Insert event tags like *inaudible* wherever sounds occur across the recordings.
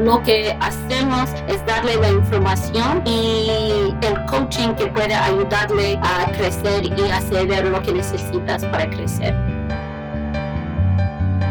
lo que hacemos es darle la información y el coaching que puede ayudarle a crecer y hacer lo que necesitas para crecer.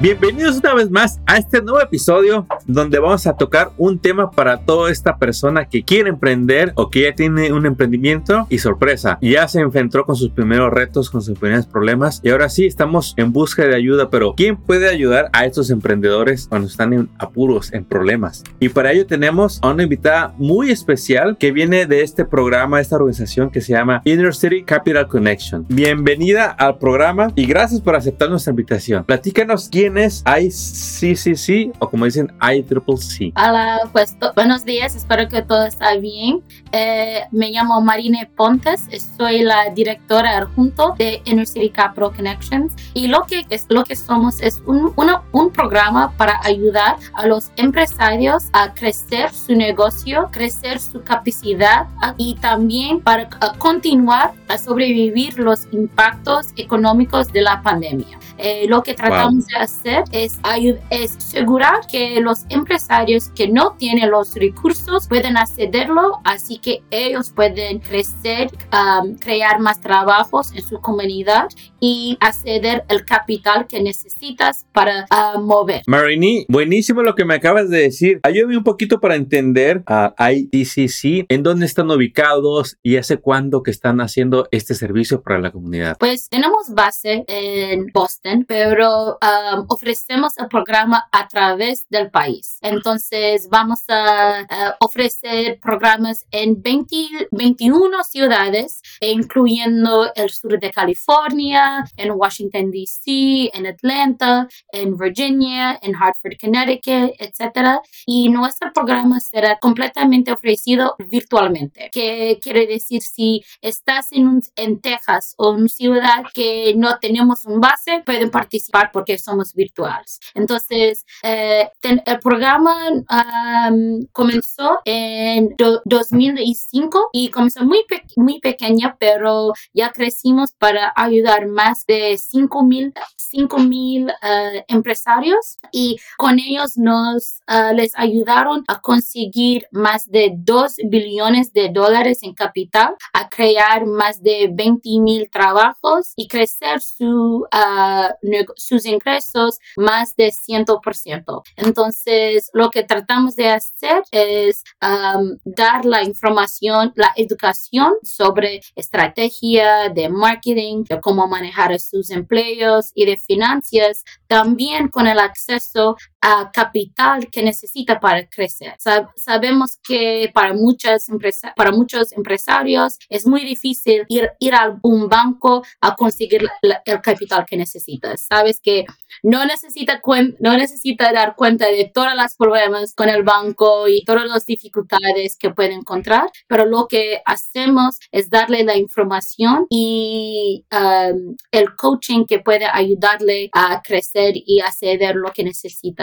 Bienvenidos una vez más a este nuevo episodio donde vamos a tocar un tema para toda esta persona que quiere emprender o que ya tiene un emprendimiento y sorpresa, ya se enfrentó con sus primeros retos, con sus primeros problemas y ahora sí estamos en busca de ayuda, pero ¿quién puede ayudar a estos emprendedores cuando están en apuros, en problemas? Y para ello tenemos a una invitada muy especial que viene de este programa, esta organización que se llama Inner City Capital Connection. Bienvenida al programa y gracias por aceptar nuestra invitación. Platícanos quién es ICCC o como dicen ICCC. Hola, pues buenos días, espero que todo está bien. Eh, me llamo Marine Pontes, soy la directora adjunto de Inner City Capital Connections y lo que, es, lo que somos es un, un programa para ayudar a los empresarios a crecer su negocio, crecer su capacidad y también para continuar a sobrevivir los impactos económicos de la pandemia. Eh, lo que tratamos de hacer es, es asegurar que los empresarios que no tienen los recursos pueden accederlo, así que ellos pueden crecer, crear más trabajos en su comunidad y acceder al capital que necesitas para mover. Marini, buenísimo lo que me acabas de decir. Ayúdame un poquito para entender a IDCC, en dónde están ubicados y hace cuándo que están haciendo este servicio para la comunidad. Pues tenemos base en Boston pero um, ofrecemos el programa a través del país. Entonces vamos a, ofrecer programas en 20, 21 ciudades, incluyendo el sur de California, en Washington, D.C., en Atlanta, en Virginia, en Hartford, Connecticut, etc. Y nuestro programa será completamente ofrecido virtualmente. ¿Qué quiere decir? Si estás en, un, en Texas o en una ciudad que no tenemos un base, pueden participar porque somos virtuales. Entonces, eh, el programa comenzó en 2005 y comenzó muy, muy pequeña, pero ya crecimos para ayudar más de 5 mil uh, empresarios y con ellos nos uh, les ayudaron a conseguir más de 2 billones de dólares en capital, a crear más de 20 mil trabajos y crecer su sus ingresos más de 100%. Entonces, lo que tratamos de hacer es dar la información, la educación sobre estrategia de marketing, de cómo manejar sus empleos y de finanzas, también con el acceso a capital que necesita para crecer. sabemos que para, muchas para muchos empresarios es muy difícil ir, ir a un banco a conseguir el capital que necesitas. Sabes que no necesita, no necesita dar cuenta de todos los problemas con el banco y todas las dificultades que puede encontrar, pero lo que hacemos es darle la información y um, el coaching que puede ayudarle a crecer y acceder lo que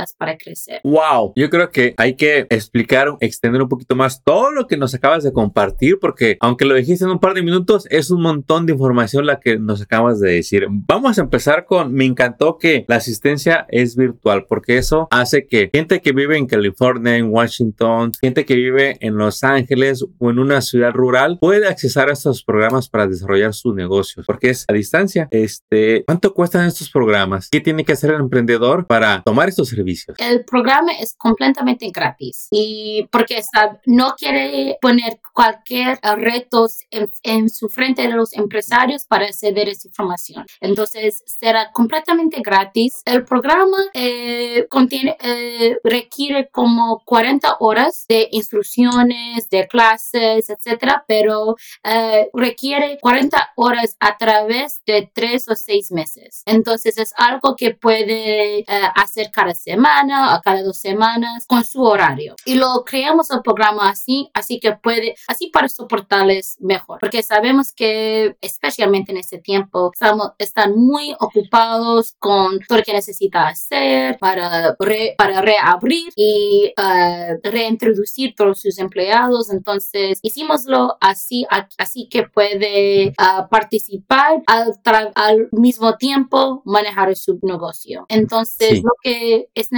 necesitas para crecer. Wow, yo creo que hay que explicar, extender un poquito más todo lo que nos acabas de compartir, porque aunque lo dijiste en un par de minutos, es un montón de información la que nos acabas de decir. Vamos a empezar con, me encantó que la asistencia es virtual, porque eso hace que gente que vive en California, en Washington, gente que vive en Los Ángeles o en una ciudad rural puede accesar a estos programas para desarrollar su negocio, porque es a distancia. Este, ¿cuánto cuestan estos programas? ¿Qué tiene que hacer el emprendedor para tomar estos servicios? El programa es completamente gratis y porque no quiere poner cualquier retos en, su frente de los empresarios para acceder a esa información. Entonces será completamente gratis el programa eh, contiene, eh, requiere como 40 horas de instrucciones, de clases, etcétera, pero eh, requiere 40 horas a través de tres o seis meses. Entonces es algo que puede hacer cada semana semana o cada dos semanas con su horario. Y lo creamos el programa así, así que puede, así para soportarles mejor, porque sabemos que especialmente en este tiempo estamos, están muy ocupados con todo lo que necesita hacer para, para reabrir y uh, reintroducir todos sus empleados. Entonces hicimoslo así, así que puede uh, participar al, al mismo tiempo manejar su negocio. Entonces lo que es necesario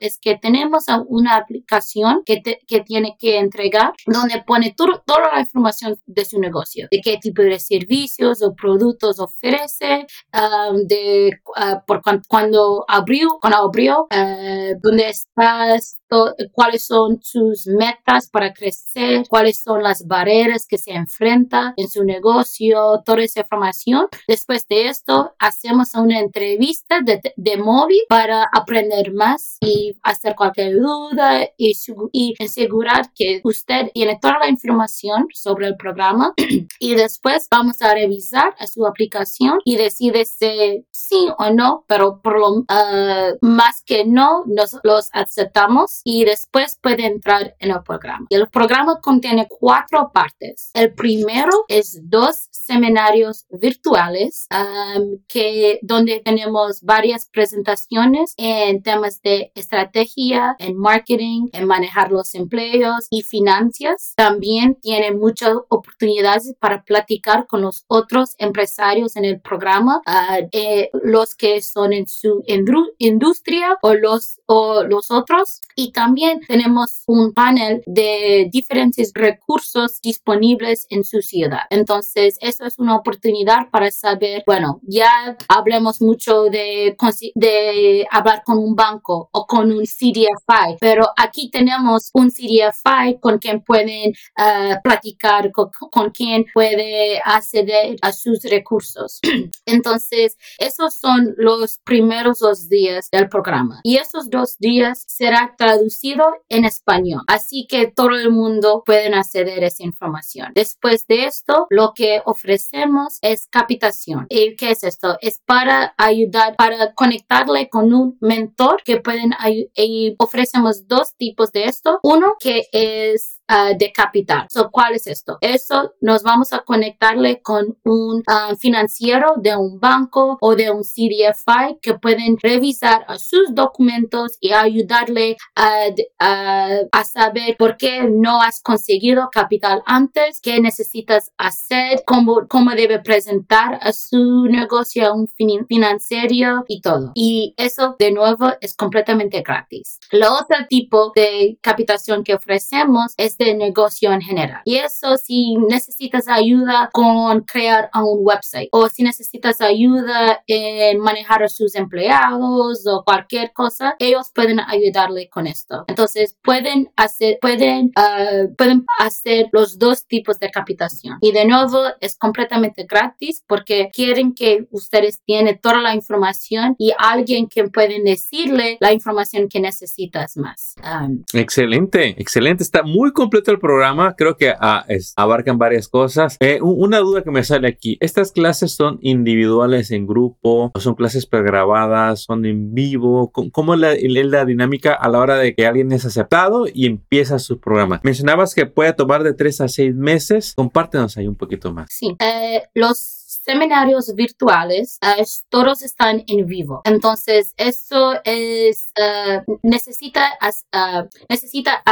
es que tenemos una aplicación que, que tiene que entregar donde pone toda la información de su negocio, de qué tipo de servicios o productos ofrece, um, de uh, por cuando abrió, cuando abrió, uh, dónde estás cuáles son sus metas para crecer, cuáles son las barreras que se enfrenta en su negocio, toda esa información. Después de esto, hacemos una entrevista de, de móvil para aprender más y hacer cualquier duda y, y asegurar que usted tiene toda la información sobre el programa *clears throat* y después vamos a revisar a su aplicación y decide si sí o no, pero por lo ah, más que no, nos los aceptamos y después puede entrar en el programa. El programa contiene cuatro partes. El primero es dos seminarios virtuales um, que donde tenemos varias presentaciones en temas de estrategia, en marketing, en manejar los empleos y finanzas. También tiene muchas oportunidades para platicar con los otros empresarios en el programa, uh, eh, los que son en su industria o los, o los otros. Y también tenemos un panel de diferentes recursos disponibles en su ciudad. Entonces, eso es una oportunidad para saber, bueno, ya hablemos mucho de, hablar con un banco o con un CDFI, pero aquí tenemos un CDFI con quien pueden uh, platicar, con, quien puede acceder a sus recursos. *clears throat* Entonces, esos son los primeros dos días del programa. Y esos dos días será traducido en español. Así que todo el mundo puede acceder a esa información. Después de esto, lo que ofrecemos es captación. ¿Y qué es esto? Es para ayudar, para conectarle con un mentor que pueden y ofrecemos dos tipos de esto. Uno que es uh, de capital. So, ¿Cuál es esto? Eso nos vamos a conectarle con un uh, financiero de un banco o de un CDFI que pueden revisar sus documentos y ayudarle a, a, saber por qué no has conseguido capital antes, qué necesitas hacer, cómo, cómo debe presentar a su negocio a un financiero y todo. Y eso de nuevo es completamente gratis. El otro tipo de capitación que ofrecemos es de negocio en general. Y eso si necesitas ayuda con crear un website o si necesitas ayuda en manejar a sus empleados o cualquier cosa, ellos pueden ayudarle con esto. Entonces pueden hacer, pueden, uh, pueden hacer los dos tipos de captación. Y de nuevo es completamente gratis porque quieren que ustedes tienen toda la información y alguien que pueden decirle la información que necesitas más. Um, excelente, excelente. Está muy completo el programa. Creo que ah, abarcan varias cosas. Eh, una duda que me sale aquí. ¿Estas clases son individuales en grupo? ¿O son clases pregrabadas? ¿Son en vivo? ¿Cómo, es la, la, dinámica a la hora de que alguien es aceptado y empieza su programa? Mencionabas que puede tomar de tres a seis meses. Compártenos ahí un poquito más. Sí, eh, los seminarios virtuales, uh, todos están en vivo. Entonces, eso es, uh, necesita, uh, necesita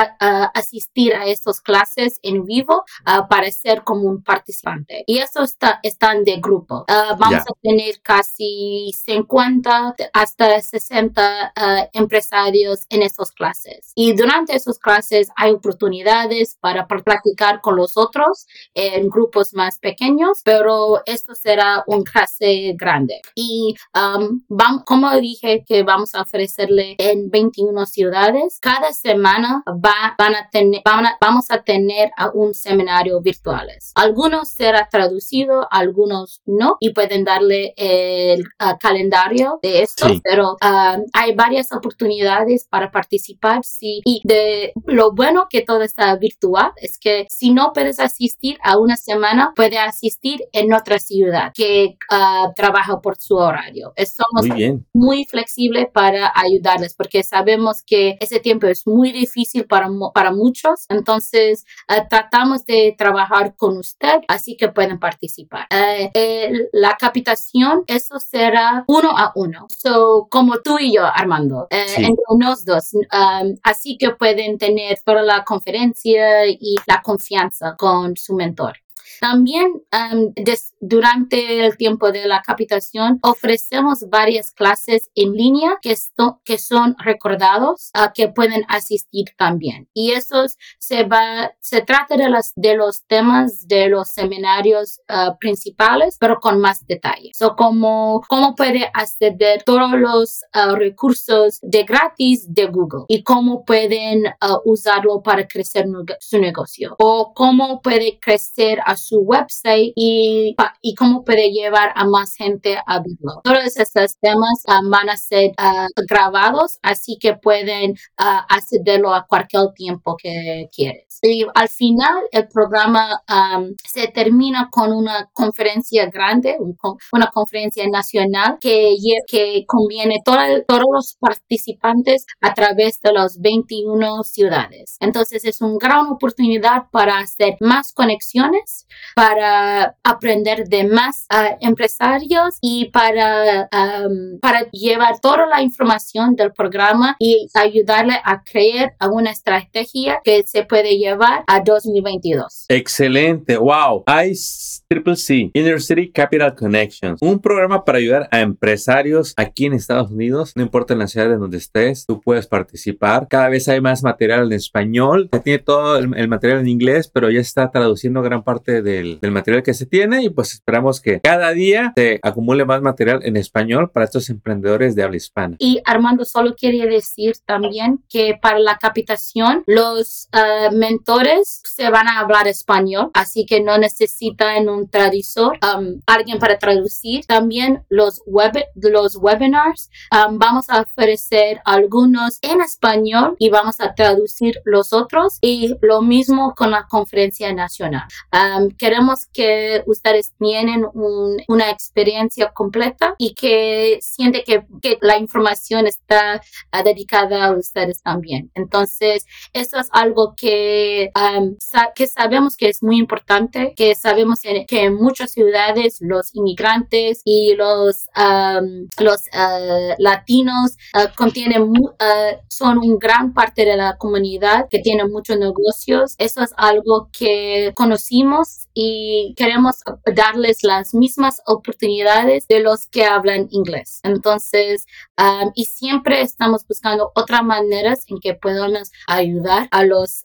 asistir a estas clases en vivo para ser como un participante. Y eso está, están de grupo. vamos a tener casi 50 hasta 60 empresarios en esas clases. Y durante esas clases hay oportunidades para practicar con los otros en grupos más pequeños, pero estos será un clase grande. Y um, vamos, como dije que vamos a ofrecerle en 21 ciudades, cada semana va, van a tener, van a, vamos a tener un seminario virtuales. Algunos será traducido, algunos no, y pueden darle el uh, calendario de esto, pero um, hay varias oportunidades para participar. Sí, y de lo bueno que todo está virtual es que si no puedes asistir a una semana, puede asistir en otra ciudad ciudad que ah, trabaja por su horario. Somos Muy bien. muy flexibles para ayudarles porque sabemos que ese tiempo es muy difícil para, para muchos. Entonces, ah, tratamos de trabajar con usted, así que pueden participar. Eh, el- la capitación, eso será uno a uno. So, como tú y yo, Armando, eh, Sí. entre nos dos. Um, así que pueden tener toda la conferencia y la confianza con su mentor. También um, des- durante el tiempo de la capitación ofrecemos varias clases en línea que, son recordados a que pueden asistir también. Y esos se va, se trata de, los temas de los seminarios ah, principales, pero con más detalle. So, como, cómo puede acceder todos los ah, recursos de gratis de Google y cómo pueden usarlo para crecer su negocio o cómo puede crecer a su website y, y cómo puede llevar a más gente a verlo. Todos estos temas ah, van a ser ah, grabados, así que pueden ah, accederlo a cualquier tiempo que quieres. Y al final el programa am, se termina con una conferencia grande, un una conferencia nacional que, que conviene todo- todos los participantes a través de las 21 ciudades. Entonces es una gran oportunidad para hacer más conexiones, para aprender de más empresarios y para, am, para llevar toda la información del programa y ayudarle a crear una estrategia que se puede llevar a 2022. Excelente, wow. ICCC, Inner City Capital Connections, un programa para ayudar a empresarios aquí en Estados Unidos, no importa en la ciudad en donde estés, tú puedes participar. Cada vez hay más material en español, se tiene todo el, el material en inglés, pero ya está traduciendo gran parte del, del material que se tiene y pues esperamos que cada día se acumule más material en español para estos emprendedores de habla hispana. Y Armando solo quería decir también que para la capitación los ah, mentores se van a hablar español, así que no necesitan un traductor, um, alguien para traducir. También los, web, los webinars um, vamos a ofrecer algunos en español y vamos a traducir los otros y lo mismo con la conferencia nacional. Um, queremos que ustedes tienen un- una experiencia completa y que siente que, que la información está ah, dedicada a ustedes también. Entonces, eso es algo que, um, sa- que sabemos que es muy importante, que sabemos que en muchas ciudades los inmigrantes y los, um, los ah, latinos ah, contienen, son un gran parte de la comunidad que tiene muchos negocios. Eso es algo que conocimos y queremos darles las mismas oportunidades de los que hablan inglés. Entonces, um, y siempre estamos buscando otras maneras en que podemos ayudar a los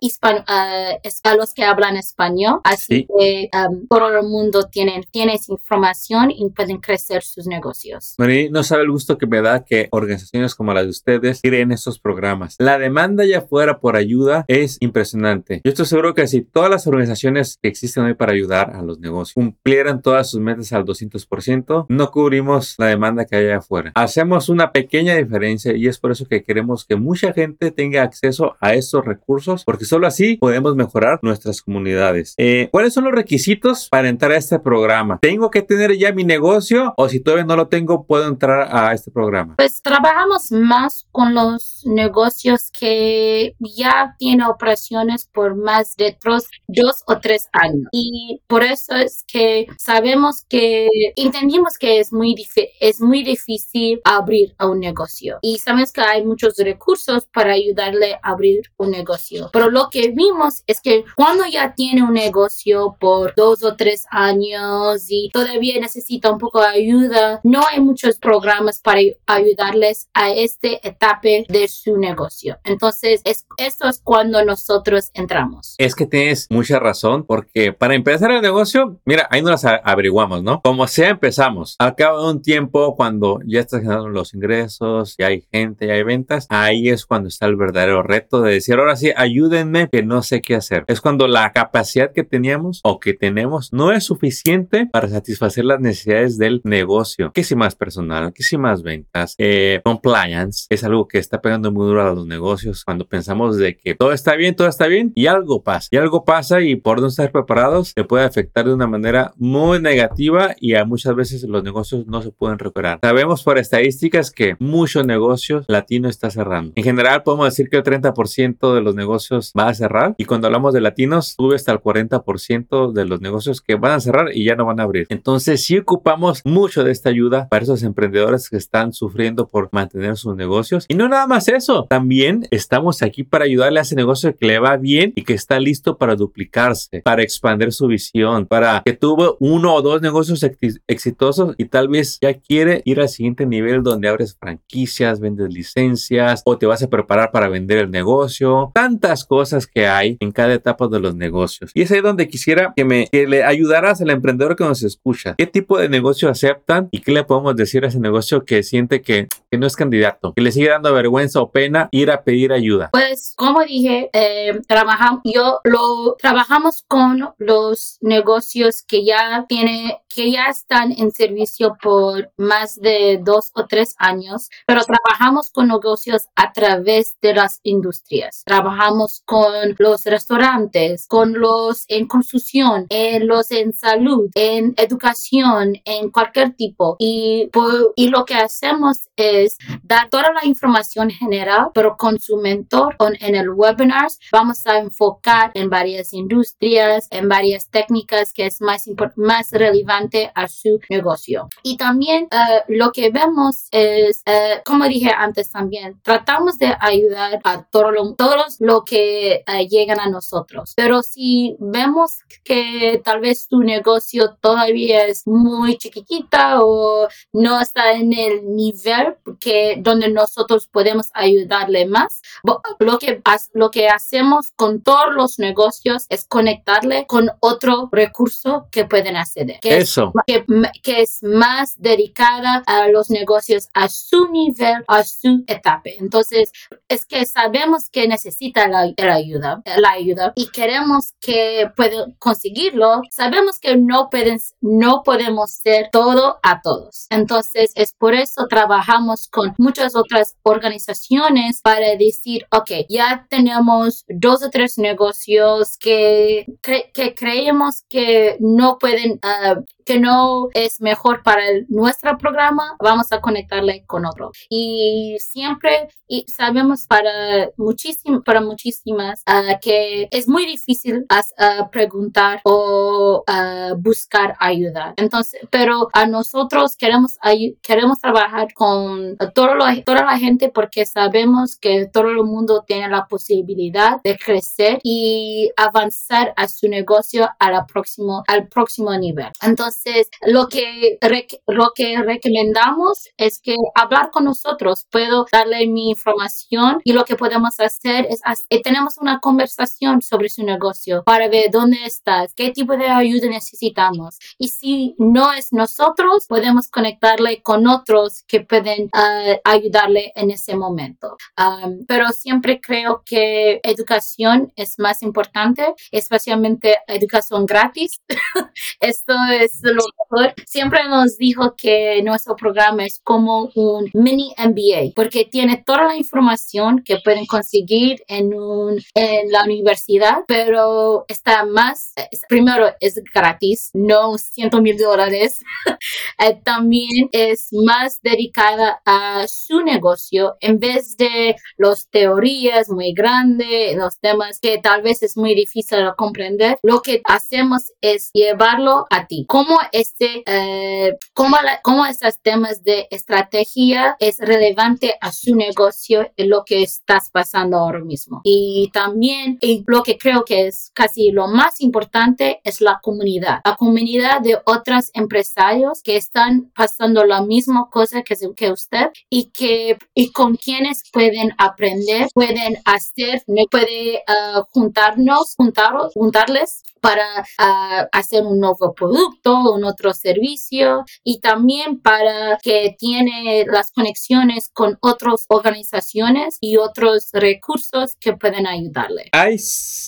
hispano- ah, es- a los que hablan español. Así Sí. que um, todo el mundo tiene, tiene esa información y pueden crecer sus negocios. Marí, no sabe el gusto que me da que organizaciones como las de ustedes creen estos programas. La demanda allá afuera por ayuda es impresionante. Yo estoy seguro que si todas las organizaciones que existen hoy para ayudar a los negocios cumplieran todas sus metas al 200%, no cubrimos la demanda que hay afuera. Hacemos una pequeña diferencia y es por eso que queremos que mucha gente tenga acceso a estos recursos, porque solo así podemos mejorar nuestras comunidades. Eh, ¿Cuáles son los requisitos para entrar a este programa? ¿Tengo que tener ya mi negocio o si todavía no lo tengo, puedo entrar a este programa? Pues trabajamos más con los negocios que ya tienen operaciones por más de tres- dos o tres años. Y por eso es que sabemos que entendimos que es muy, es muy difícil abrir un negocio. Y sabemos que hay muchos recursos para ayudarle a abrir un negocio. Pero lo que vimos es que cuando ya tiene un negocio por dos o tres años y todavía necesita un poco de ayuda, no hay muchos programas para ayudarles a esta etapa de su negocio. Entonces, es, eso es cuando nosotros entramos. Es que tienes mucha razón, porque para empezar el negocio, mira, ahí nos las averiguamos, ¿no? Como sea, empezamos. Al cabo de un tiempo, cuando ya estás generando los ingresos, ya hay gente, ya hay ventas, ahí es cuando está el verdadero reto de decir, ahora sí, ayúdenme, que no sé qué hacer. Es cuando la capacidad que teníamos o que tenemos no es suficiente para satisfacer las necesidades del negocio. Que si más personal, que si más ventas, eh, compliance, es algo que está pegando muy duro a los negocios cuando pensamos de que todo está bien, todo está bien y algo pasa. Y algo pasa y por dónde estar preparados, te puede afectar de una manera muy negativa y a muchas veces los negocios no se pueden recuperar. Sabemos por estadísticas que muchos negocios latinos está cerrando. En general podemos decir que el 30% de los negocios va a cerrar y cuando hablamos de latinos sube hasta el 40% de los negocios que van a cerrar y ya no van a abrir. Entonces sí ocupamos mucho de esta ayuda para esos emprendedores que están sufriendo por mantener sus negocios. Y no nada más eso, también estamos aquí para ayudarle a ese negocio que le va bien y que está listo para duplicarse, para expandir su visión, para que tuvo uno o dos negocios exitosos y tal vez ya quiere ir al siguiente nivel donde abres franquicias, vendes licencias o te vas a preparar para vender el negocio. Tantas cosas que hay en cada etapa de los negocios. Y es ahí donde quisiera que me le ayudaras al emprendedor que nos escucha. ¿Qué tipo de negocio aceptan y qué le podemos decir a ese negocio que siente que, que no es candidato, que le sigue dando vergüenza o pena ir a pedir ayuda? Pues como dije, eh, trabajamos, yo lo trabajamos con los negocios que ya tiene, que ya están en servicio por más de dos o tres años, pero trabajamos con negocios a través de las industrias. Trabajamos con los restaurantes, con los en construcción, en los en salud, en educación, en cualquier tipo. Y, y lo que hacemos es dar toda la información general, pero con su mentor en el webinar vamos a enfocar en varias industrias, en varias técnicas que es más, más relevante a su negocio. Y también uh, lo que vemos es, uh, como dije antes también, tratamos de ayudar a todos lo, todos lo que uh, llegan a nosotros. Pero si vemos que tal vez tu negocio todavía es muy chiquitita o no está en el nivel que donde nosotros podemos ayudarle más, lo que, lo que hacemos con todos los negocios es conectarle con otro recurso que pueden acceder. Que Eso. Es, que, es más dedicada a los negocios a su nivel, a su etapa. Entonces, es que sabemos que necesita la, ayuda, la ayuda y queremos que pueden conseguirlo. Sabemos que no pueden, no podemos ser todo a todos. Entonces, es por eso trabajamos con muchas otras organizaciones para decir, ok, ya tenemos dos o tres negocios que, que creemos que no pueden, uh, que no es mejor para nuestro programa, vamos a conectarle con otro. Y siempre y sabemos para, muchísimo, para muchísimas uh, que es muy difícil uh, preguntar o buscar ayuda. Entonces, pero a nosotros queremos, queremos trabajar con todo lo, toda la gente porque sabemos que todo el mundo tiene la posibilidad de crecer y avanzar a su negocio a próximo, al próximo nivel. Entonces, lo que, lo que recomendamos es que hablar con nosotros. Puedo darle mi información y lo que podemos hacer es, eh, tenemos una conversación sobre su negocio para ver dónde estás, qué tipo de ayuda necesitamos. Y si no es nosotros, podemos conectarle con otros que pueden uh, ayudarle en ese momento. Pero siempre creo que educación es más importante, especialmente educación gratis. *laughs* Esto es lo mejor. Siempre nos dijo que nuestro programa es como un mini MBA porque tiene toda la información que pueden conseguir en, un, en la universidad, pero está más, primero es gratis, no 100 mil dólares. *laughs* Eh, también es más dedicada a su negocio en vez de las teorías muy grandes, los temas que tal vez es muy difícil de comprender. Lo que hacemos es llevarlo a ti. Cómo este, eh, cómo, cómo estos temas de estrategia es relevante a su negocio en lo que estás pasando ahora mismo. Y también y lo que creo que es casi lo más importante es la comunidad. La comunidad de otros empresarios que están pasando la misma cosa que, usted y que y con quienes pueden aprender, pueden hacer, puede uh, juntarnos, juntaros, juntarles para uh, hacer un nuevo producto un otro servicio y también para que tiene las conexiones con otras organizaciones y otros recursos que pueden ayudarle. Hay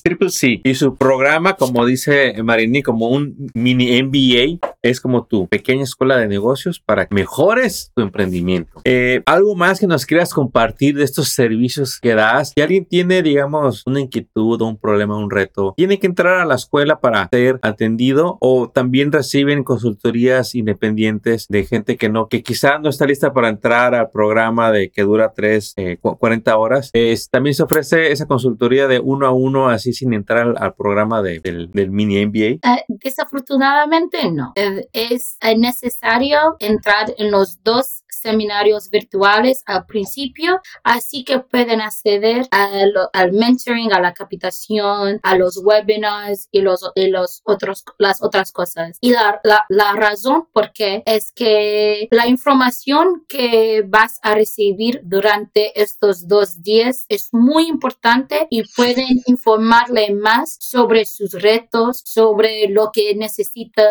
Triple C y su programa, como dice Marini, como un mini MBA, es como tu pequeña escuela de negocios para que mejores tu emprendimiento. Eh, algo más que nos quieras compartir de estos servicios que das. Si alguien tiene, digamos, una inquietud un problema, un reto, tiene que entrar a la escuela para ser atendido o también reciben consultorías independientes de gente que no, que quizá no está lista para entrar al programa de que dura 3, 40 eh, horas. también se ofrece esa consultoría de uno a uno, así sin entrar al, programa del, mini MBA. Eh, desafortunadamente no. es necesario entrar en los dos seminarios virtuales al principio, así que pueden acceder al mentoring, a la capitación, a los webinars y los, y los otros, las otras cosas. Y la, la, la razón por qué es que la información que vas a recibir durante estos dos días es muy importante y pueden informarle más sobre sus retos, sobre lo que necesita,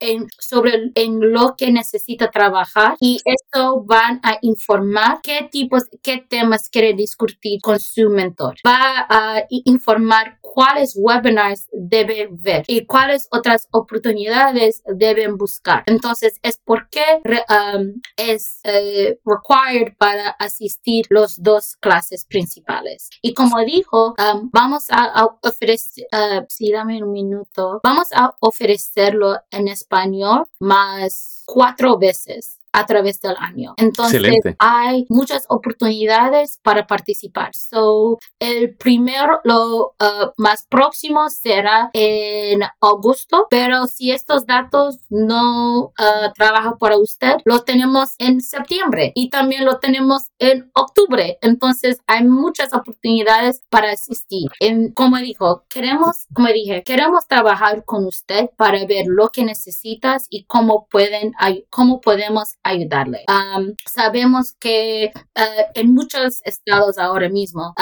en, sobre en lo que necesita trabajar y esto van a informar qué tipos, qué temas quiere discutir con su mentor. Va a informar cuáles webinars debe ver y cuáles otras oportunidades deben buscar. Entonces, es porque um, es eh, required para asistir los dos clases principales. Y como dijo, um, vamos a, ofrecer, uh, sí, dame un minuto, vamos a ofrecerlo en español más cuatro veces a través del año. Entonces hay muchas oportunidades para participar. So, el primero, lo uh, más próximo será en agosto, pero si estos datos no uh, trabajan para usted, lo tenemos en septiembre y también lo tenemos en octubre. Entonces hay muchas oportunidades para asistir. En, como dijo, queremos, como dije, queremos trabajar con usted para ver lo que necesitas y cómo pueden, cómo podemos ayudarle. sabemos que eh, en muchos estados ahora mismo,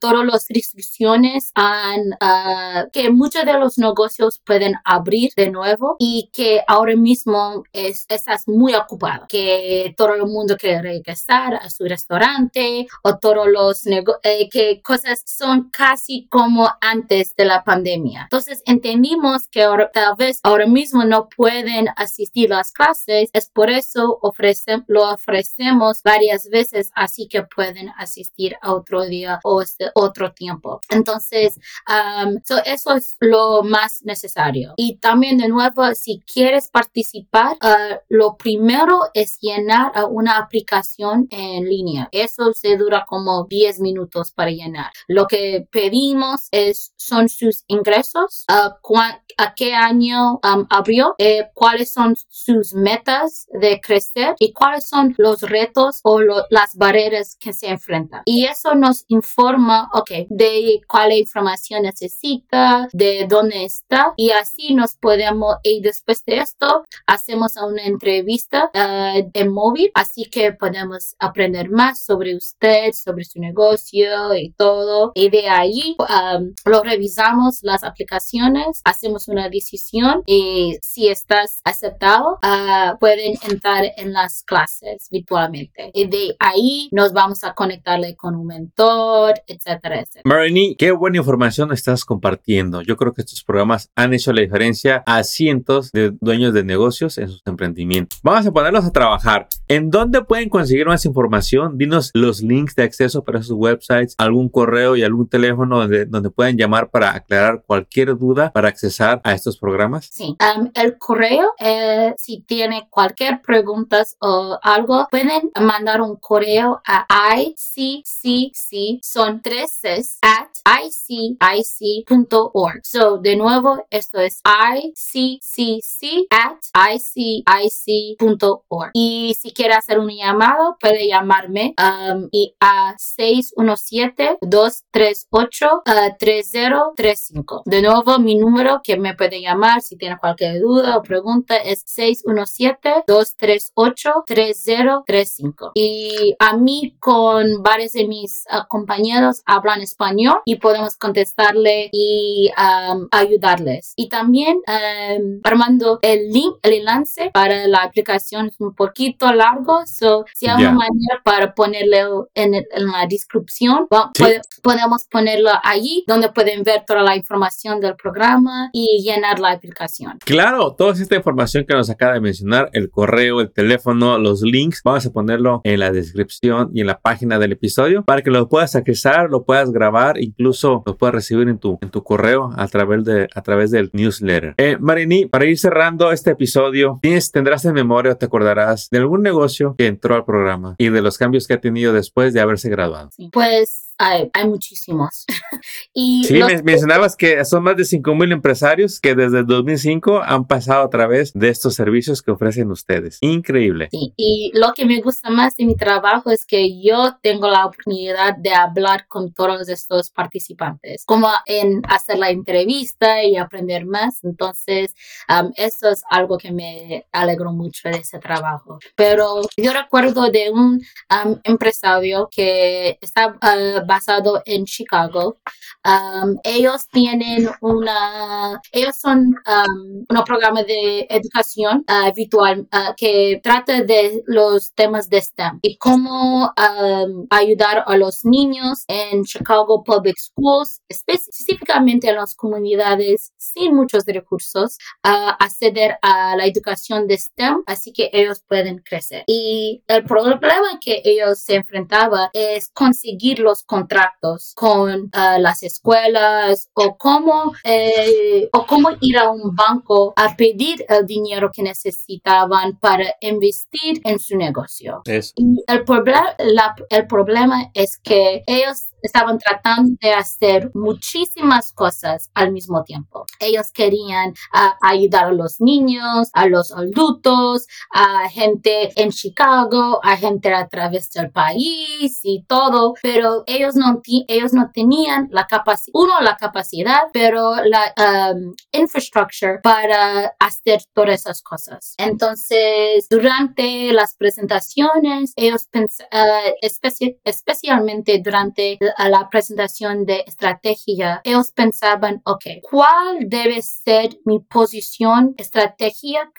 todas las restricciones han, uh, que muchos de los negocios pueden abrir de nuevo y que ahora mismo es, estás muy ocupado, que todo el mundo quiere regresar a su restaurante o todos los eh, que cosas son casi como antes de la pandemia. Entonces entendimos que ahora, tal vez ahora mismo no pueden asistir las clases, es por eso ofrecen, lo ofrecemos varias veces así que pueden asistir a otro día o este otro tiempo. Entonces, um, eso es lo más necesario. Y también de nuevo, si quieres participar, uh, lo primero es llenar una aplicación en línea. Eso se dura como 10 minutos para llenar. Lo que pedimos es, son sus ingresos, uh, a qué año um, abrió, eh, cuáles son sus metas de crecer y cuáles son los retos o las barreras que se enfrentan. Y eso nos informa, ok, de cuál información necesita, de dónde está y así nos podemos, y después de esto, hacemos una entrevista uh, en móvil, así que podemos aprender más sobre usted, sobre su negocio y todo. Y de ahí um, lo revisamos las aplicaciones, hacemos una decisión y si estás aceptado, uh, pueden entrar en las clases virtualmente. Y de ahí nos vamos a conectarle con un mentor, etcétera, etcétera. Marini, qué buena información estás compartiendo. Yo creo que estos programas han hecho la diferencia a cientos de dueños de negocios en sus emprendimientos. Vamos a ponerlos a trabajar. ¿En dónde pueden conseguir más información? Dinos los links de acceso para sus websites, algún correo y algún teléfono donde, donde pueden llamar para aclarar cualquier duda para accesar a estos programas. Sí, um, el correo, eh, si tiene cualquier pregunta o algo, pueden mandar un correo a ICCC, son tres C's, at icic.org. So, de nuevo, esto es ICCC at icic.org. Y si quiere hacer un llamado, puede llamarme um, y a 617-238-3035. De nuevo, mi número que me puede llamar si tiene cualquier duda o pregunta es 617-238-3035. Y a mí con varios de mis uh, compañeros hablan español y y podemos contestarle y um, ayudarles. Y también um, Armando, el link, el enlace para la aplicación es un poquito largo, so si hay una manera para ponerlo en, la descripción, podemos ponerlo allí donde pueden ver toda la información del programa y llenar la aplicación. Claro, toda esta información que nos acaba de mencionar, el correo, el teléfono, los links, vamos a ponerlo en la descripción y en la página del episodio para que lo puedas accesar, lo puedas grabar, incluso lo puedas recibir en tu, en tu correo a través, de, a través del newsletter. Eh, Marini, para ir cerrando este episodio, ¿tienes, tendrás en memoria o te acordarás de algún negocio que entró al programa y de los cambios que ha tenido después de haberse graduado? Pues hay, muchísimos. *laughs* y sí, mencionabas que son más de 5.000 empresarios que desde el 2005 han pasado a través de estos servicios que ofrecen ustedes. Increíble. Sí, y lo que me gusta más de mi trabajo es que yo tengo la oportunidad de hablar con todos estos participantes, como en hacer la entrevista y aprender más. Entonces, eso es algo que me alegro mucho de ese trabajo. Pero yo recuerdo de un empresario que está uh, basado en Chicago. Um, ellos tienen una, ellos son um, un programa de educación uh, virtual uh, que trata de los temas de STEM y cómo um, ayudar a los niños en Chicago Public Schools, específicamente en las comunidades sin muchos recursos, a acceder a la educación de STEM, así que ellos pueden crecer. Y el problema que ellos se enfrentaban es conseguir los contratos con uh, las escuelas o cómo, eh, o cómo ir a un banco a pedir el dinero que necesitaban para investir en su negocio. el, el problema es que ellos estaban tratando de hacer muchísimas cosas al mismo tiempo. Ellos querían ah, ayudar a los niños, a los adultos, a gente en Chicago, a gente a través del país y todo, pero ellos no, ellos no tenían la capacidad, uno, la capacidad, pero la um, infrastructure para hacer todas esas cosas. Entonces, durante las presentaciones, ellos pensaban, uh, especialmente durante a la presentación de estrategia, ellos pensaban, ok, ¿cuál debe ser mi posición estratégica,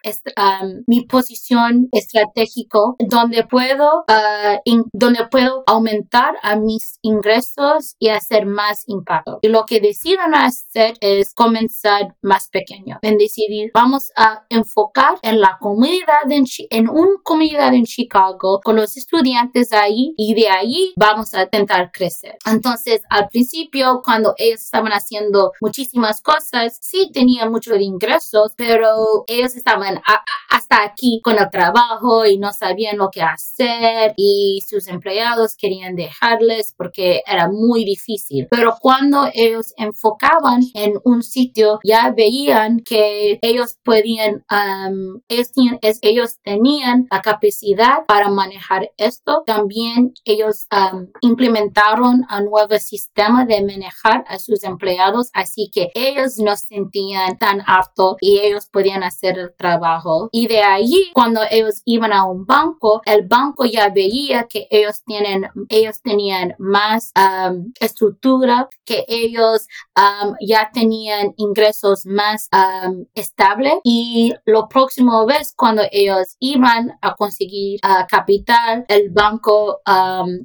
mi posición estratégico donde puedo, uh, donde puedo aumentar a mis ingresos y hacer más impacto? Y lo que deciden hacer es comenzar más pequeño, en decidir, vamos a enfocar en la comunidad en, en una comunidad en Chicago con los estudiantes ahí y de ahí vamos a intentar crecer. Entonces, al principio, cuando ellos estaban haciendo muchísimas cosas, sí tenían muchos ingresos, pero ellos estaban hasta aquí con el trabajo y no sabían lo que hacer y sus empleados querían dejarles porque era muy difícil. Pero cuando ellos enfocaban en un sitio, ya veían que ellos podían, um, ellos, tenían, ellos tenían la capacidad para manejar esto. También ellos um, implementaron a nuevo sistema de manejar a sus empleados, así que ellos no sentían tan harto y ellos podían hacer el trabajo. Y de allí, cuando ellos iban a un banco, el banco ya veía que ellos tienen, ellos tenían más um, estructura, que ellos um, ya tenían ingresos más um, estables y lo próximo vez cuando ellos iban a conseguir uh, capital, el banco,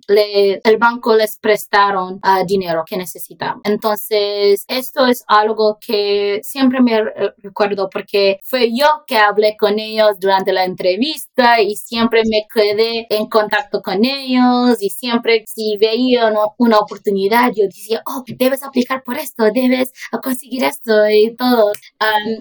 le, el banco les prestaron dinero que necesitamos. Entonces, esto es algo que siempre me recuerdo porque fue yo que hablé con ellos durante la entrevista y siempre me quedé en contacto con ellos y siempre si veía una, oportunidad, yo decía, oh, debes aplicar por esto, debes conseguir esto y todo.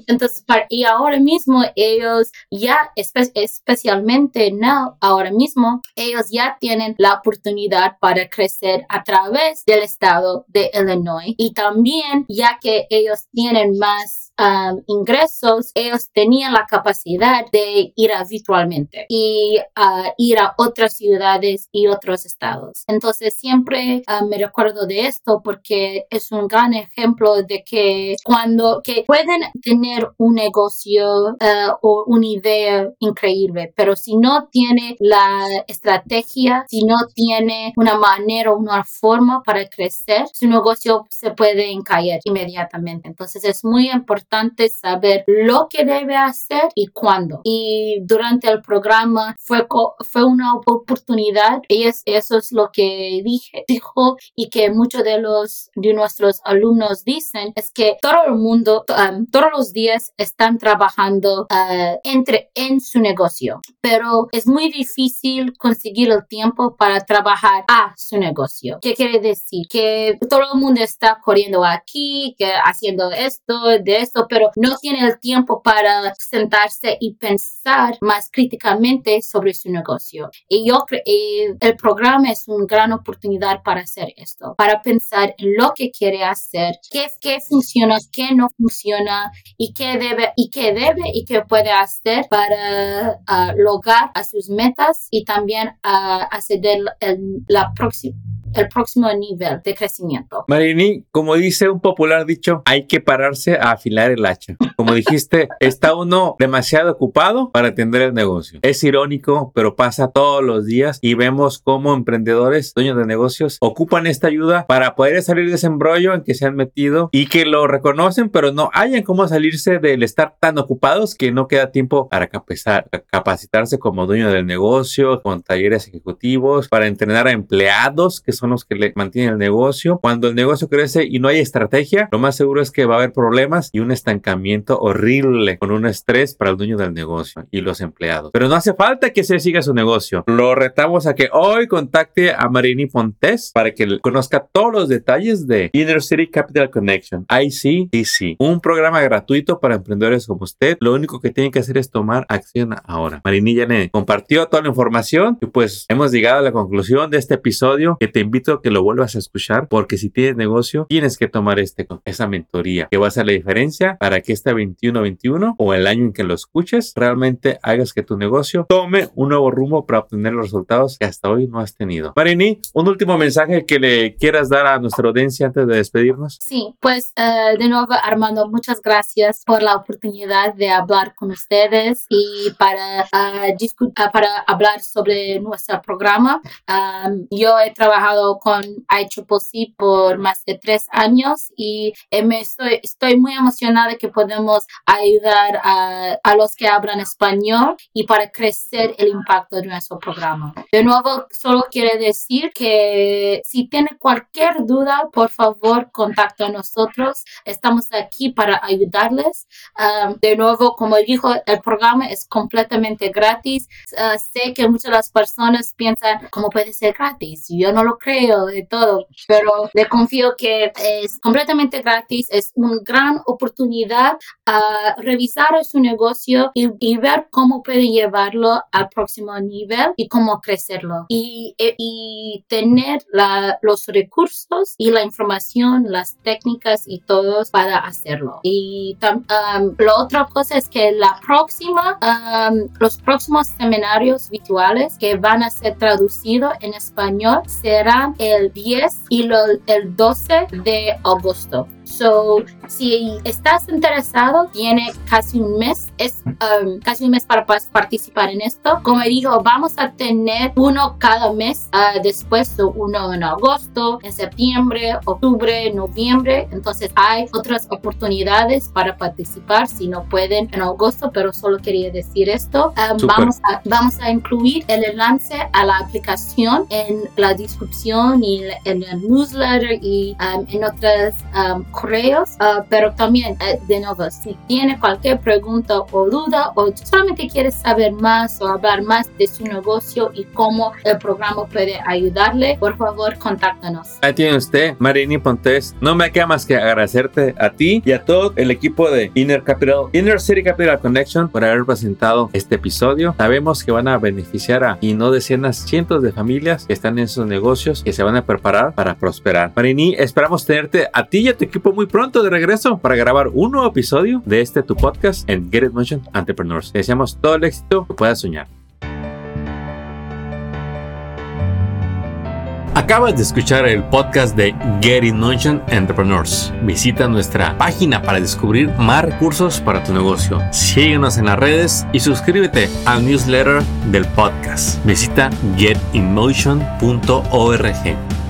entonces, y ahora mismo ellos ya, especialmente no, ahora mismo, ellos ya tienen la oportunidad para crecer a través del estado de Illinois. Y también ya que ellos tienen más um, ingresos, ellos tenían la capacidad de ir habitualmente y uh, ir a otras ciudades y otros estados. Entonces siempre uh, me recuerdo de esto porque es un gran ejemplo de que cuando que pueden tener un negocio uh, o una idea increíble, pero si no tiene la estrategia, si no tiene una manera o una forma para crecer, su negocio se puede caer inmediatamente. Entonces es muy importante saber lo que debe hacer y cuándo. Y durante el programa fue, fue una oportunidad y es, eso es lo que dije, dijo y que muchos de los de nuestros alumnos dicen es que todo el mundo um, todos los días están trabajando uh, entre en su negocio, pero es muy difícil conseguir el tiempo para trabajar a su negocio. ¿Qué quiere decir? Que todo el mundo está corriendo aquí, que haciendo esto, de esto, pero no tiene el tiempo para sentarse y pensar más críticamente sobre su negocio. Y yo el programa es una gran oportunidad para hacer esto, para pensar en lo que quiere hacer, qué, qué funciona, qué no funciona y qué debe y qué debe y qué puede hacer para uh, lograr sus metas y también uh, acceder el, la próxima el próximo nivel de crecimiento. Marini, como dice un popular dicho, hay que pararse a afilar el hacha. Como dijiste, *laughs* está uno demasiado ocupado para atender el negocio. Es irónico, pero pasa todos los días y vemos cómo emprendedores, dueños de negocios, ocupan esta ayuda para poder salir de ese embrollo en que se han metido y que lo reconocen, pero no hayan cómo salirse del estar tan ocupados que no queda tiempo para capacitarse como dueño del negocio, con talleres ejecutivos, para entrenar a empleados que son los que le mantienen el negocio. Cuando el negocio crece y no hay estrategia, lo más seguro es que va a haber problemas y un estancamiento horrible con un estrés para el dueño del negocio y los empleados. Pero no hace falta que se siga su negocio. Lo retamos a que hoy contacte a Marini Pontes para que conozca todos los detalles de Inner City Capital Connection, ICDC, un programa gratuito para emprendedores como usted. Lo único que tiene que hacer es tomar acción ahora. Marini ya le compartió toda la información y pues hemos llegado a la conclusión de este episodio que te invito a que lo vuelvas a escuchar porque si tienes negocio tienes que tomar este, esa mentoría que va a ser la diferencia para que este 21-21 o el año en que lo escuches realmente hagas que tu negocio tome un nuevo rumbo para obtener los resultados que hasta hoy no has tenido. Marini, un último mensaje que le quieras dar a nuestra audiencia antes de despedirnos. Sí, pues uh, de nuevo Armando, muchas gracias por la oportunidad de hablar con ustedes y para, uh, para hablar sobre nuestro programa. Um, yo he trabajado con ICCC por más de tres años y eh, me estoy, estoy muy emocionada que podemos ayudar a, a los que hablan español y para crecer el impacto de nuestro programa. De nuevo, solo quiero decir que si tiene cualquier duda, por favor, contacta a nosotros. Estamos aquí para ayudarles. Um, de nuevo, como dijo, el programa es completamente gratis. Uh, sé que muchas de las personas piensan, ¿cómo puede ser gratis? Yo no lo creo de todo, pero le confío que es completamente gratis, es una gran oportunidad a revisar su negocio y, ver cómo puede llevarlo al próximo nivel y cómo crecerlo y, e, y tener la, los recursos y la información, las técnicas y todos para hacerlo. Y um, la otra cosa es que la próxima, um, los próximos seminarios virtuales que van a ser traducidos en español el 10 y el 12 de agosto. So, si estás interesado, tiene casi un mes, es um, casi un mes para participar en esto. Como dijo, vamos a tener uno cada mes, uh, después uno en agosto, en septiembre, octubre, noviembre. Entonces hay otras oportunidades para participar si no pueden en agosto, pero solo quería decir esto. Um, vamos, a, vamos a incluir el enlace a la aplicación en la descripción y en el newsletter y um, en otras correos, ah, pero también, eh, de nuevo, si tiene cualquier pregunta o duda o solamente quiere saber más o hablar más de su negocio y cómo el programa puede ayudarle, por favor, contáctanos. Ahí tiene usted, Marini Pontes. No me queda más que agradecerte a ti y a todo el equipo de Inner Capital, Inner City Capital Connection por haber presentado este episodio. Sabemos que van a beneficiar a y no decenas, cientos de familias que están en sus negocios que se van a preparar para prosperar. Marini, esperamos tenerte a ti y a tu equipo muy pronto de regreso para grabar un nuevo episodio de este tu podcast en Get It Motion Entrepreneurs. deseamos todo el éxito que puedas soñar. Acabas de escuchar el podcast de Get In Motion Entrepreneurs. Visita nuestra página para descubrir más recursos para tu negocio. Síguenos en las redes y suscríbete al newsletter del podcast. Visita getinmotion.org.